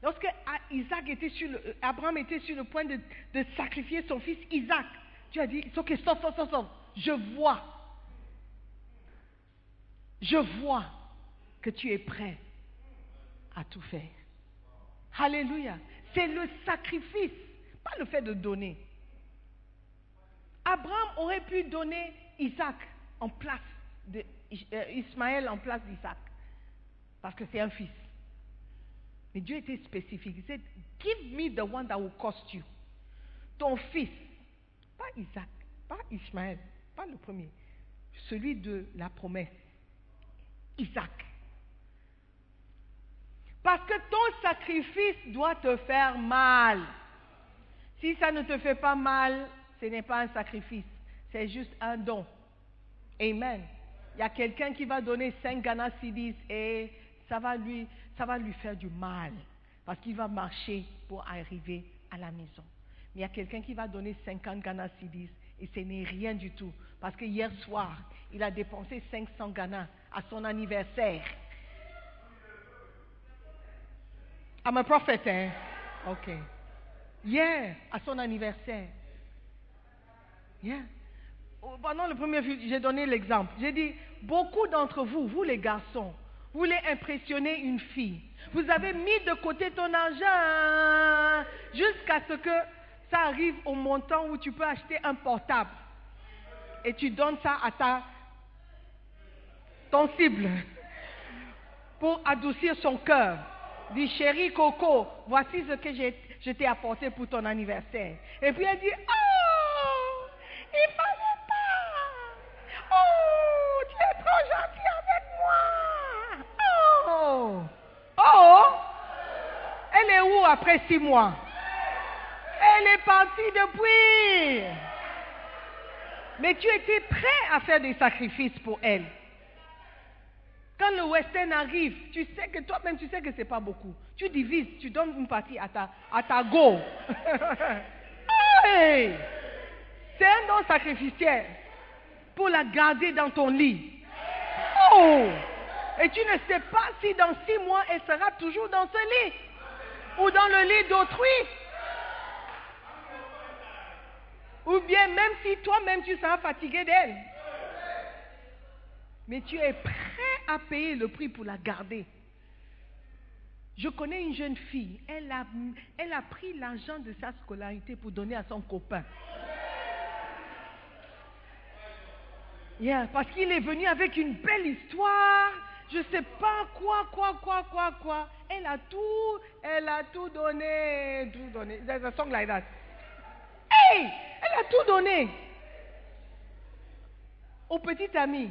Lorsque Isaac était sur le, Abraham était sur le point de, sacrifier son fils Isaac, tu as dit, ok, stop, stop, stop. Je vois. Je vois que tu es prêt à tout faire. Alléluia. C'est le sacrifice, pas le fait de donner. Abraham aurait pu donner Isaac en place de euh, Ismaël en place d'Isaac, parce que c'est un fils. Mais Dieu était spécifique. Il dit, give me the one that will cost you. Ton fils, pas Isaac, pas Ismaël, pas le premier, celui de la promesse, Isaac. Parce que ton sacrifice doit te faire mal. Si ça ne te fait pas mal, ce n'est pas un sacrifice, c'est juste un don. Amen. Il y a quelqu'un qui va donner 5 Ghana et ça va lui, ça va lui faire du mal parce qu'il va marcher pour arriver à la maison. Mais il y a quelqu'un qui va donner 50 Ghana Cedis et ce n'est rien du tout parce que hier soir, il a dépensé 500 Ghana à son anniversaire. I'm a prophet, hein? Ok. Hier, à son anniversaire. Yeah. Pendant le premier film, j'ai donné l'exemple. J'ai dit, beaucoup d'entre vous, vous les garçons, voulez impressionner une fille. Vous avez mis de côté ton argent jusqu'à ce que ça arrive au montant où tu peux acheter un portable. Et tu donnes ça à ta ton cible pour adoucir son cœur. Dis chérie Coco, voici ce que je t'ai apporté pour ton anniversaire. Et puis elle dit, oh, il fallait pas. Oh, tu es trop gentil. Oh, oh, elle est où après six mois? Elle est partie depuis. Mais tu étais prêt à faire des sacrifices pour elle. Quand le western arrive, tu sais que toi-même, tu sais que ce n'est pas beaucoup. Tu divises, tu donnes une partie à ta, à go. C'est un don sacrificiel pour la garder dans ton lit. Oh! Et tu ne sais pas si dans six mois, elle sera toujours dans ce lit ou dans le lit d'autrui. Ou bien même si toi-même tu seras fatigué d'elle. Mais tu es prêt à payer le prix pour la garder. Je connais une jeune fille, elle a, elle a pris l'argent de sa scolarité pour donner à son copain. Yeah, parce qu'il est venu avec une belle histoire, je ne sais pas quoi, quoi, quoi, quoi, quoi. Elle a tout, elle a tout donné, tout donné. There's a song like that. Hey, elle a tout donné au petit ami.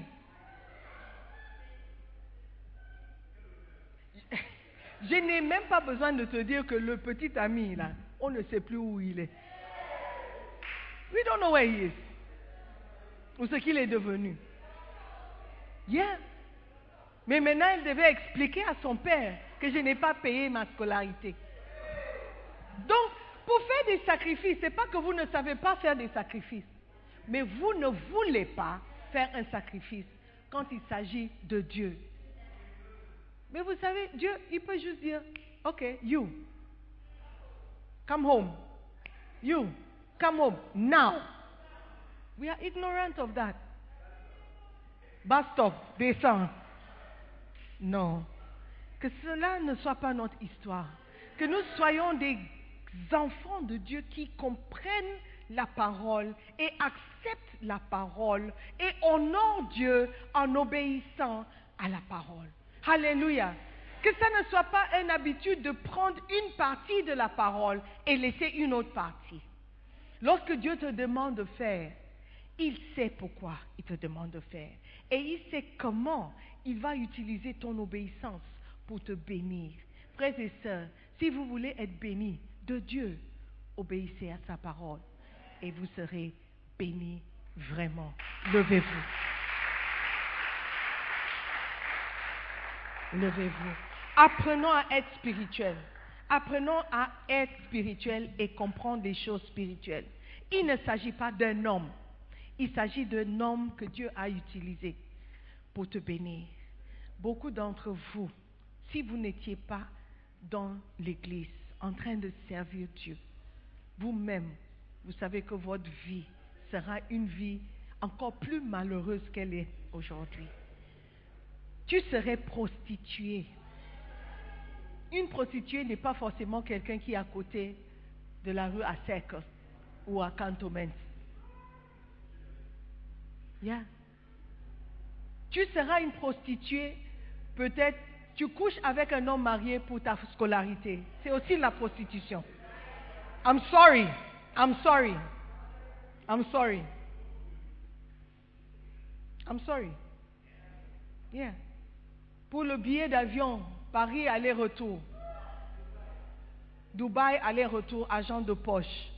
Je n'ai même pas besoin de te dire que le petit ami, là, on ne sait plus où il est. We don't know where he is. Ou ce qu'il est devenu. Yeah. Mais maintenant, elle devait expliquer à son père que je n'ai pas payé ma scolarité. Donc, pour faire des sacrifices, ce n'est pas que vous ne savez pas faire des sacrifices, mais vous ne voulez pas faire un sacrifice quand il s'agit de Dieu. Mais vous savez, Dieu, il peut juste dire, OK, you, come home. You, come home now. We are ignorant of that. Bastop, descends. Non. Que cela ne soit pas notre histoire. Que nous soyons des enfants de Dieu qui comprennent la parole et acceptent la parole et honorent Dieu en obéissant à la parole. Alléluia. Que ça ne soit pas une habitude de prendre une partie de la parole et laisser une autre partie. Lorsque Dieu te demande de faire, il sait pourquoi il te demande de faire. Et il sait comment il va utiliser ton obéissance pour te bénir. Frères et sœurs, si vous voulez être bénis de Dieu, obéissez à sa parole et vous serez bénis vraiment. Levez-vous. Levez-vous. Apprenons à être spirituels. Apprenons à être spirituels et comprendre des choses spirituelles. Il ne s'agit pas d'un homme. Il s'agit d'un homme que Dieu a utilisé pour te bénir. Beaucoup d'entre vous, si vous n'étiez pas dans l'église en train de servir Dieu, vous-même, vous savez que votre vie sera une vie encore plus malheureuse qu'elle est aujourd'hui tu serais prostitué. une prostituée n'est pas forcément quelqu'un qui est à côté de la rue à Sec ou à Cantonment. Tu seras une prostituée, peut-être tu couches avec un homme marié pour ta scolarité. C'est aussi la prostitution. I'm sorry. I'm sorry. I'm sorry. I'm sorry. Yeah. Pour le billet d'avion, Paris aller-retour. Dubaï aller-retour, agent de poche.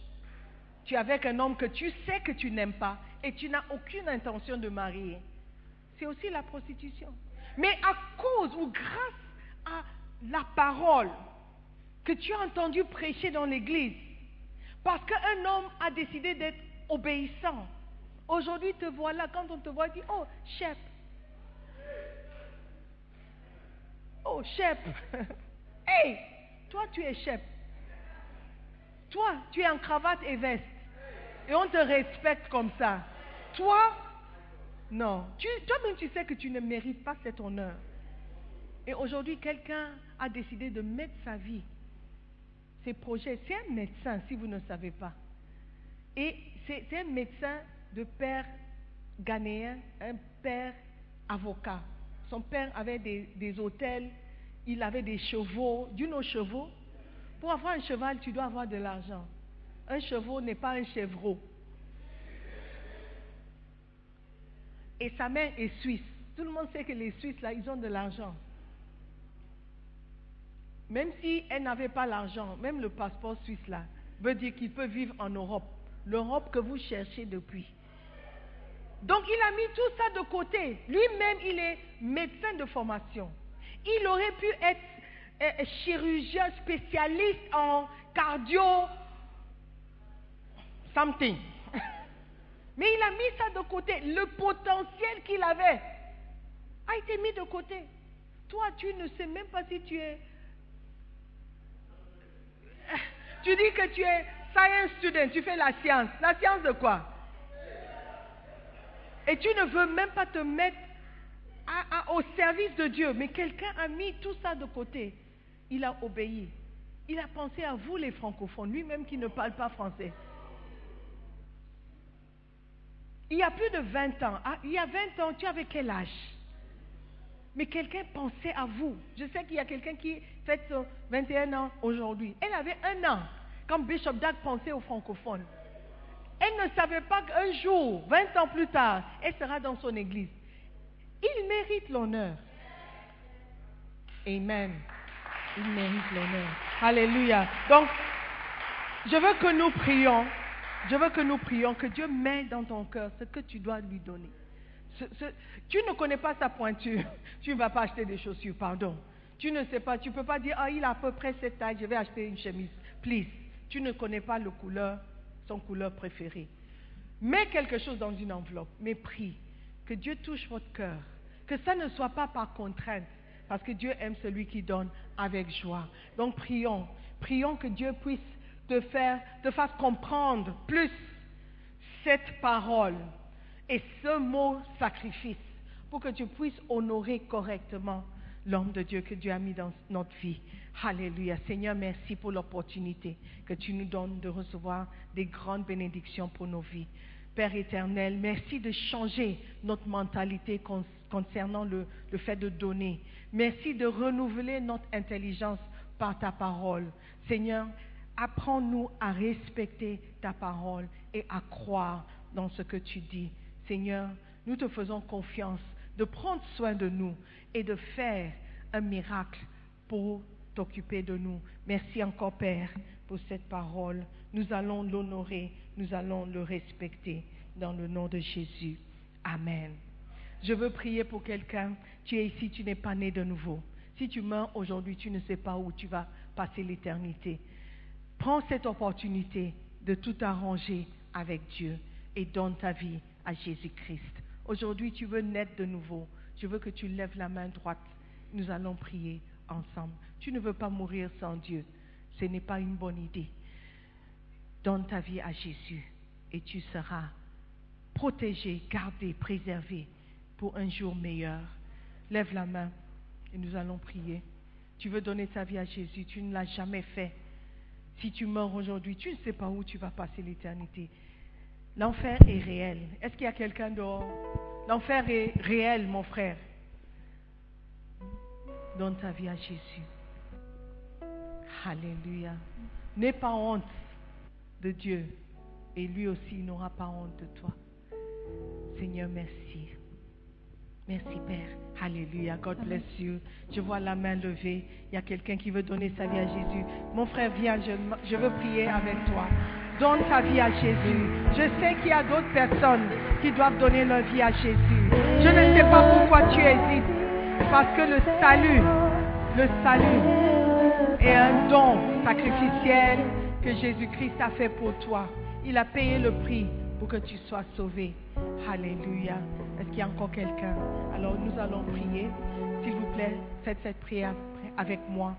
Tu es avec un homme que tu sais que tu n'aimes pas et tu n'as aucune intention de marier. C'est aussi la prostitution. Mais à cause ou grâce à la parole que tu as entendu prêcher dans l'église, parce qu'un homme a décidé d'être obéissant, aujourd'hui te voilà, quand on te voit, dit, oh, chef. Oh, chef. hey, toi tu es chef. Toi, tu es en cravate et veste. Et on te respecte comme ça. Toi, non. Toi-même, tu sais que tu ne mérites pas cet honneur. Et aujourd'hui, quelqu'un a décidé de mettre sa vie, ses projets. C'est un médecin, si vous ne savez pas. Et c'est un médecin de père ghanéen, un père avocat. Son père avait des, hôtels, il avait des chevaux. Du nos chevaux Pour avoir un cheval, tu dois avoir de l'argent. Un chevaux n'est pas un chevreau. Et sa mère est suisse. Tout le monde sait que les Suisses, là, ils ont de l'argent. Même si elle n'avait pas l'argent, même le passeport suisse, là, veut dire qu'il peut vivre en Europe. L'Europe que vous cherchez depuis. Donc il a mis tout ça de côté. Lui-même, il est médecin de formation. Il aurait pu être euh, chirurgien spécialiste en cardio, something. Mais il a mis ça de côté. Le potentiel qu'il avait a été mis de côté. Toi, tu ne sais même pas si tu es... Tu dis que tu es science student, tu fais la science. La science de quoi? Et tu ne veux même pas te mettre au service de Dieu. Mais quelqu'un a mis tout ça de côté. Il a obéi. Il a pensé à vous les francophones, lui-même qui ne parle pas français. Il y a plus de 20 ans, ah, il y a 20 ans, tu avais quel âge? Mais quelqu'un pensait à vous. Je sais qu'il y a quelqu'un qui fête son 21 ans aujourd'hui. Elle avait un an quand Bishop Dag pensait aux francophones. Elle ne savait pas qu'un jour, 20 ans plus tard, elle sera dans son église. Il mérite l'honneur. Amen. Il mérite l'honneur. Alléluia. Donc, je veux que nous prions. Je veux que nous prions, que Dieu met dans ton cœur ce que tu dois lui donner. tu ne connais pas sa pointure. Tu ne vas pas acheter des chaussures, pardon. Tu ne sais pas, tu ne peux pas dire, ah, il a à peu près cette taille, je vais acheter une chemise. Please. Tu ne connais pas le couleur, son couleur préférée. Mets quelque chose dans une enveloppe, mais prie. Que Dieu touche votre cœur. Que ça ne soit pas par contrainte, parce que Dieu aime celui qui donne avec joie. Donc prions. Prions que Dieu puisse te faire, te fasse comprendre plus cette parole et ce mot sacrifice pour que tu puisses honorer correctement l'homme de Dieu que Dieu a mis dans notre vie. Alléluia. Seigneur, merci pour l'opportunité que tu nous donnes de recevoir des grandes bénédictions pour nos vies. Père éternel, merci de changer notre mentalité concernant le, le fait de donner. Merci de renouveler notre intelligence par ta parole. Seigneur, apprends-nous à respecter ta parole et à croire dans ce que tu dis. Seigneur, nous te faisons confiance de prendre soin de nous et de faire un miracle pour t'occuper de nous. Merci encore, Père, pour cette parole. Nous allons l'honorer, nous allons le respecter dans le nom de Jésus. Amen. Je veux prier pour quelqu'un. Tu es ici, tu n'es pas né de nouveau. Si tu meurs aujourd'hui, tu ne sais pas où tu vas passer l'éternité. Prends cette opportunité de tout arranger avec Dieu et donne ta vie à Jésus-Christ. Aujourd'hui, tu veux naître de nouveau. Je veux que tu lèves la main droite. Nous allons prier ensemble. Tu ne veux pas mourir sans Dieu. Ce n'est pas une bonne idée. Donne ta vie à Jésus et tu seras protégé, gardé, préservé pour un jour meilleur. Lève la main et nous allons prier. Tu veux donner ta vie à Jésus, tu ne l'as jamais fait. Si tu meurs aujourd'hui, tu ne sais pas où tu vas passer l'éternité. L'enfer est réel. Est-ce qu'il y a quelqu'un dehors? L'enfer est réel, mon frère. Donne ta vie à Jésus. Alléluia. N'aie pas honte de Dieu et lui aussi n'aura pas honte de toi. Seigneur, merci. Merci Père. Alléluia. God bless you. Je vois la main levée. Il y a quelqu'un qui veut donner sa vie à Jésus. Mon frère, viens, je, je veux prier avec toi. Donne ta vie à Jésus. Je sais qu'il y a d'autres personnes qui doivent donner leur vie à Jésus. Je ne sais pas pourquoi tu hésites. Parce que le salut, le salut est un don sacrificiel que Jésus-Christ a fait pour toi. Il a payé le prix pour que tu sois sauvé. Alléluia. Est-ce qu'il y a encore quelqu'un? Alors nous allons prier. S'il vous plaît, faites cette prière avec moi.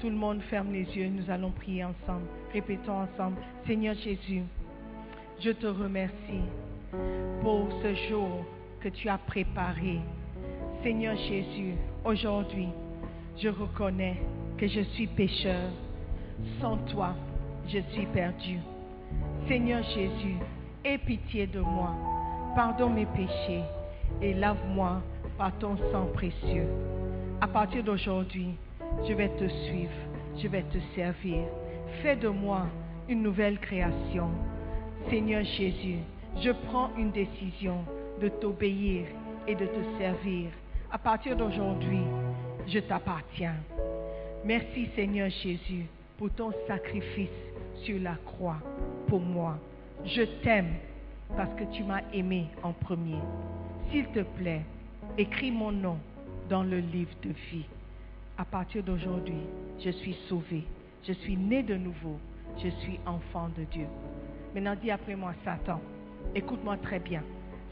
Tout le monde ferme les yeux. Nous allons prier ensemble. Répétons ensemble. Seigneur Jésus, je te remercie pour ce jour que tu as préparé. Seigneur Jésus, aujourd'hui, je reconnais que je suis pécheur. Sans toi, je suis perdu. Seigneur Jésus, aie pitié de moi. Pardonne mes péchés et lave-moi par ton sang précieux. À partir d'aujourd'hui, je vais te suivre, je vais te servir. Fais de moi une nouvelle création. Seigneur Jésus, je prends une décision de t'obéir et de te servir. À partir d'aujourd'hui, je t'appartiens. Merci Seigneur Jésus pour ton sacrifice sur la croix pour moi. Je t'aime parce que tu m'as aimé en premier. S'il te plaît, écris mon nom dans le livre de vie. À partir d'aujourd'hui, je suis sauvé. Je suis né de nouveau. Je suis enfant de Dieu. Maintenant, dis après moi, Satan, écoute-moi très bien.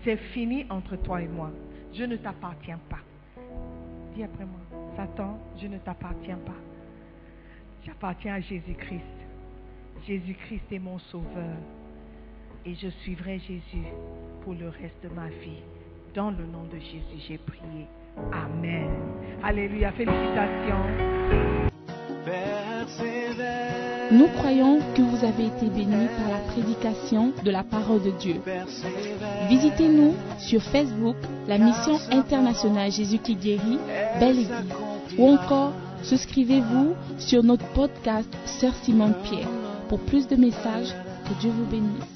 C'est fini entre toi et moi. Je ne t'appartiens pas. Dis après moi, Satan, je ne t'appartiens pas. J'appartiens à Jésus-Christ. Jésus-Christ est mon sauveur. Et je suivrai Jésus pour le reste de ma vie. Dans le nom de Jésus, j'ai prié. Amen. Alléluia. Félicitations. Nous croyons que vous avez été bénis par la prédication de la parole de Dieu. Visitez-nous sur Facebook, la mission internationale Jésus qui guérit, Belle Église. Ou encore, souscrivez-vous sur notre podcast Sœur Simone Pierre. Pour plus de messages, que Dieu vous bénisse.